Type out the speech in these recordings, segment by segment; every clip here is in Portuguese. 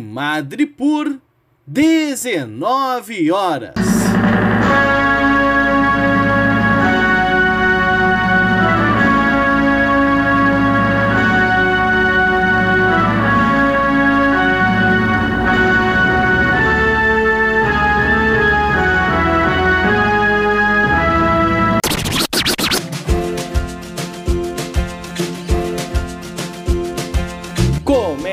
Madre por 19 horas.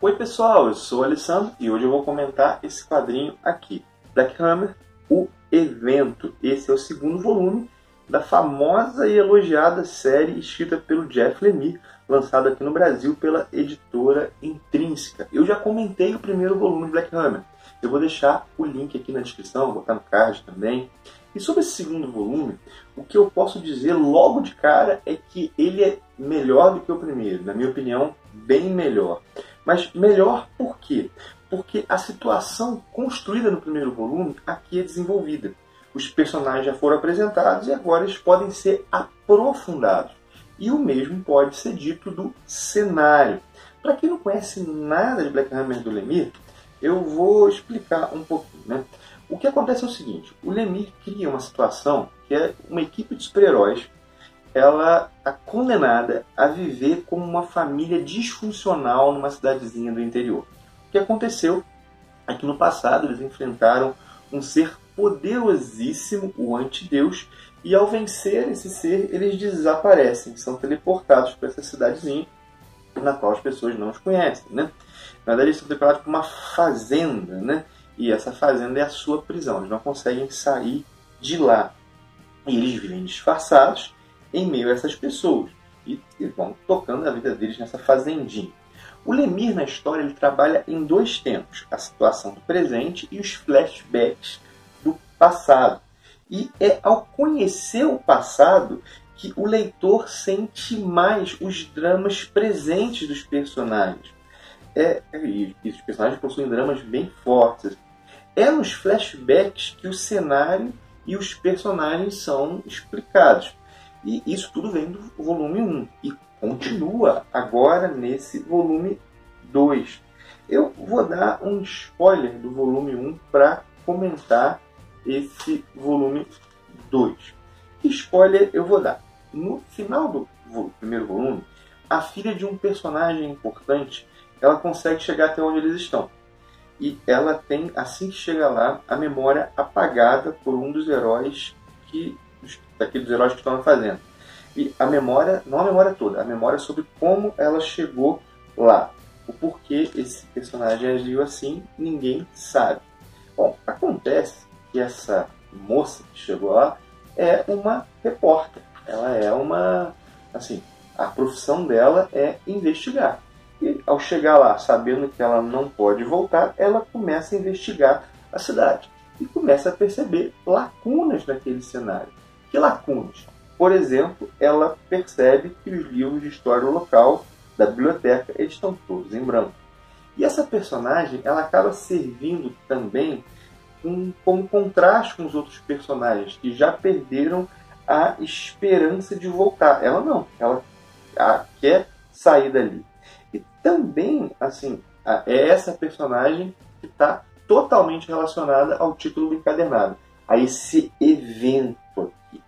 Oi pessoal, eu sou o Alessandro e hoje eu vou comentar esse quadrinho aqui, Black Hammer, o evento. Esse é o segundo volume da famosa e elogiada série escrita pelo Jeff Lemire, lançada aqui no Brasil pela editora Intrínseca. Eu já comentei o primeiro volume de Black Hammer. Eu vou deixar o link aqui na descrição, vou botar no card também. E sobre esse segundo volume, o que eu posso dizer logo de cara é que ele é melhor do que o primeiro, na minha opinião, bem melhor. Mas melhor por quê? Porque a situação construída no primeiro volume aqui é desenvolvida. Os personagens já foram apresentados e agora eles podem ser aprofundados. E o mesmo pode ser dito do cenário. Para quem não conhece nada de Black Hammer do Lemire, eu vou explicar um pouquinho. Né? O que acontece é o seguinte: o Lemire cria uma situação que é uma equipe de super-heróis ela é condenada a viver como uma família disfuncional numa cidadezinha do interior. O que aconteceu é que no passado eles enfrentaram um ser poderosíssimo, o antideus, e ao vencer esse ser, eles desaparecem, são teleportados para essa cidadezinha na qual as pessoas não os conhecem. Né? Na verdade, eles são teleportados para uma fazenda, né? E essa fazenda é a sua prisão, eles não conseguem sair de lá. E eles vivem disfarçados em meio a essas pessoas e, e vão tocando a vida deles nessa fazendinha. O Lemir na história ele trabalha em dois tempos, a situação do presente e os flashbacks do passado. E é ao conhecer o passado que o leitor sente mais os dramas presentes dos personagens. É, e os personagens possuem dramas bem fortes. É nos flashbacks que o cenário e os personagens são explicados. E isso tudo vem do volume 1 e continua agora nesse volume 2. Eu vou dar um spoiler do volume 1 para comentar esse volume 2. Que spoiler eu vou dar? No final do primeiro volume, a filha de um personagem importante ela consegue chegar até onde eles estão. E ela tem, assim que chega lá, a memória apagada por um dos heróis que daqueles heróis que estão na fazenda. E a memória, não a memória toda, a memória sobre como ela chegou lá. O porquê esse personagem agiu assim, ninguém sabe. Bom, acontece que essa moça que chegou lá é uma repórter. Ela é uma. Assim, a profissão dela é investigar. Ao chegar lá, sabendo que ela não pode voltar, ela começa a investigar a cidade e começa a perceber lacunas naquele cenário. Que lacunas? Por exemplo, ela percebe que os livros de história local da biblioteca estão todos em branco. E essa personagem ela acaba servindo também um, como contraste com os outros personagens que já perderam a esperança de voltar. Ela não, ela quer sair dali. Também, assim, é essa personagem que está totalmente relacionada ao título do encadernado, a esse evento aqui.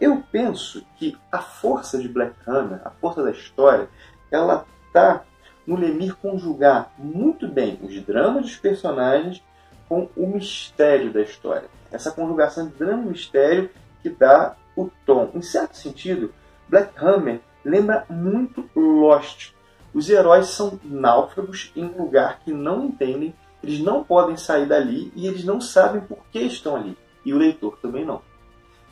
Eu penso que a força de Black Hammer, a força da história, ela está no Lemir conjugar muito bem os dramas dos personagens com o mistério da história. Essa conjugação de drama e mistério que dá o tom. Em certo sentido, Black Hammer lembra muito Lost. Os heróis são náufragos em um lugar que não entendem eles não podem sair dali e eles não sabem por que estão ali. E o leitor também não.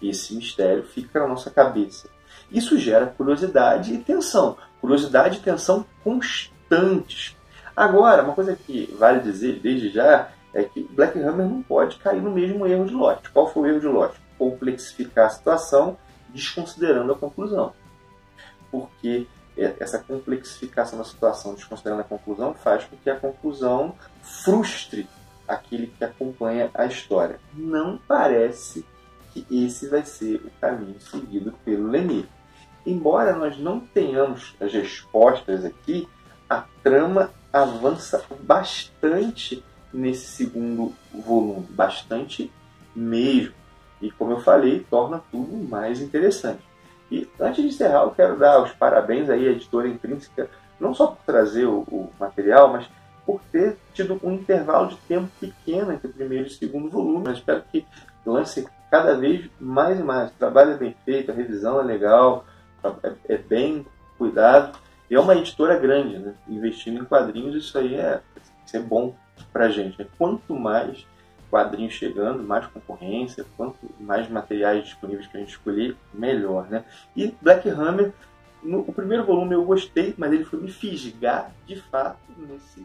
Esse mistério fica na nossa cabeça. Isso gera curiosidade e tensão. Curiosidade e tensão constantes. Agora, uma coisa que vale dizer desde já é que Black Hammer não pode cair no mesmo erro de Lost. Qual foi o erro de Lost? Complexificar a situação desconsiderando a conclusão. Porque essa complexificação da situação desconsiderando a conclusão faz com que a conclusão frustre aquele que acompanha a história. Não parece que esse vai ser o caminho seguido pelo Lemire. Embora nós não tenhamos as respostas aqui, a trama avança bastante nesse segundo volume, bastante mesmo. E como eu falei, torna tudo mais interessante. E antes de encerrar, eu quero dar os parabéns aí à editora Intrínseca, não só por trazer o, o material, mas por ter tido um intervalo de tempo pequeno entre o primeiro e o segundo volume. Eu espero que lance cada vez mais e mais. O trabalho é bem feito, a revisão é legal, é, é bem cuidado. E é uma editora grande, né? investindo em quadrinhos, isso aí é, é bom para a gente. Quanto mais quadrinhos chegando, mais concorrência, quanto mais materiais disponíveis que a gente escolher, melhor. Né? E Black Hammer, no, o primeiro volume eu gostei, mas ele foi me fisgar de fato nesse